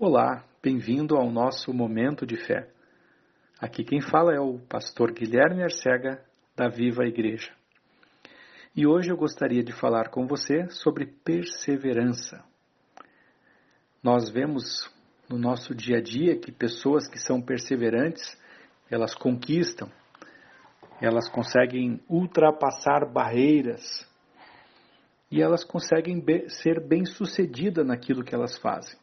Olá, bem-vindo ao nosso momento de fé. Aqui quem fala é o pastor Guilherme Arcega, da Viva Igreja. E hoje eu gostaria de falar com você sobre perseverança. Nós vemos no nosso dia a dia que pessoas que são perseverantes, elas conquistam, elas conseguem ultrapassar barreiras e elas conseguem ser bem-sucedidas naquilo que elas fazem.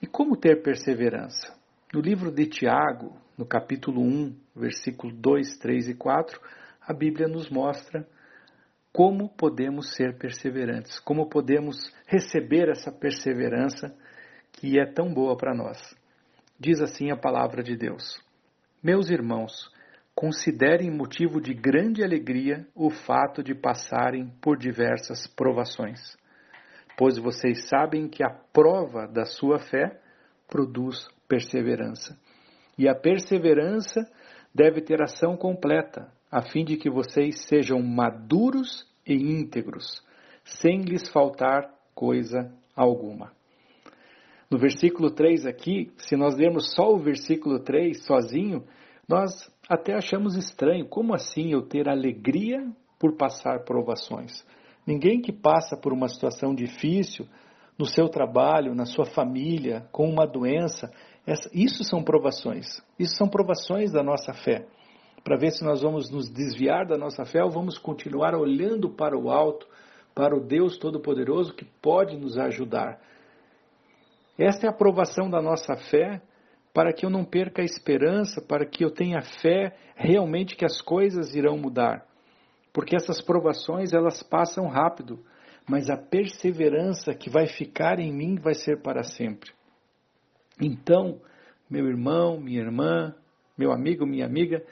E como ter perseverança? No livro de Tiago, no capítulo 1, versículo 2, 3 e 4, a Bíblia nos mostra como podemos ser perseverantes, como podemos receber essa perseverança que é tão boa para nós. Diz assim a palavra de Deus: Meus irmãos, considerem motivo de grande alegria o fato de passarem por diversas provações pois vocês sabem que a prova da sua fé produz perseverança. E a perseverança deve ter ação completa, a fim de que vocês sejam maduros e íntegros, sem lhes faltar coisa alguma. No versículo 3 aqui, se nós lermos só o versículo 3 sozinho, nós até achamos estranho. Como assim eu ter alegria por passar provações? Ninguém que passa por uma situação difícil no seu trabalho, na sua família, com uma doença, essa, isso são provações. Isso são provações da nossa fé. Para ver se nós vamos nos desviar da nossa fé ou vamos continuar olhando para o alto, para o Deus Todo-Poderoso que pode nos ajudar. Esta é a aprovação da nossa fé para que eu não perca a esperança, para que eu tenha fé realmente que as coisas irão mudar porque essas provações elas passam rápido, mas a perseverança que vai ficar em mim vai ser para sempre. Então, meu irmão, minha irmã, meu amigo, minha amiga,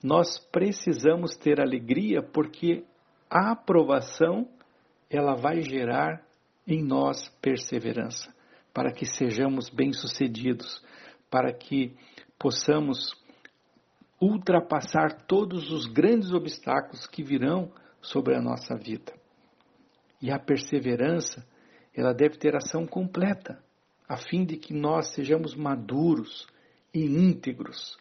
nós precisamos ter alegria porque a aprovação ela vai gerar em nós perseverança, para que sejamos bem-sucedidos, para que possamos ultrapassar todos os grandes obstáculos que virão sobre a nossa vida. E a perseverança, ela deve ter ação completa, a fim de que nós sejamos maduros e íntegros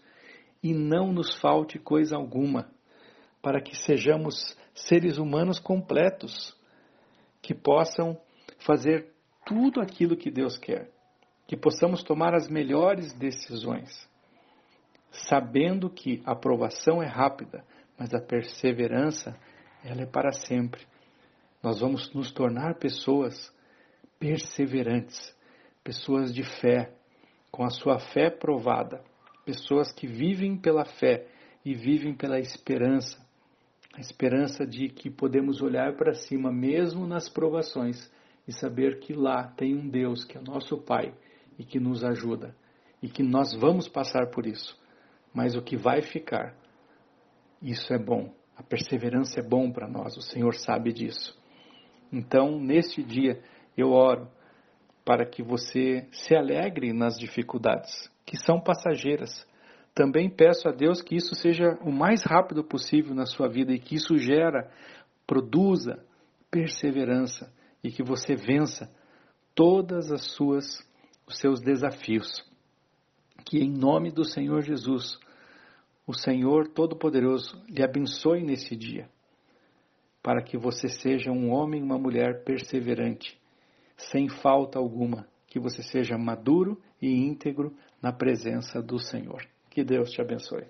e não nos falte coisa alguma, para que sejamos seres humanos completos, que possam fazer tudo aquilo que Deus quer, que possamos tomar as melhores decisões sabendo que a aprovação é rápida, mas a perseverança ela é para sempre. Nós vamos nos tornar pessoas perseverantes, pessoas de fé, com a sua fé provada, pessoas que vivem pela fé e vivem pela esperança, a esperança de que podemos olhar para cima mesmo nas provações e saber que lá tem um Deus que é nosso Pai e que nos ajuda e que nós vamos passar por isso mas o que vai ficar, isso é bom. A perseverança é bom para nós, o Senhor sabe disso. Então, neste dia, eu oro para que você se alegre nas dificuldades, que são passageiras. Também peço a Deus que isso seja o mais rápido possível na sua vida e que isso gera, produza perseverança e que você vença todas as suas os seus desafios que em nome do Senhor Jesus, o Senhor Todo-Poderoso lhe abençoe nesse dia, para que você seja um homem e uma mulher perseverante, sem falta alguma, que você seja maduro e íntegro na presença do Senhor. Que Deus te abençoe.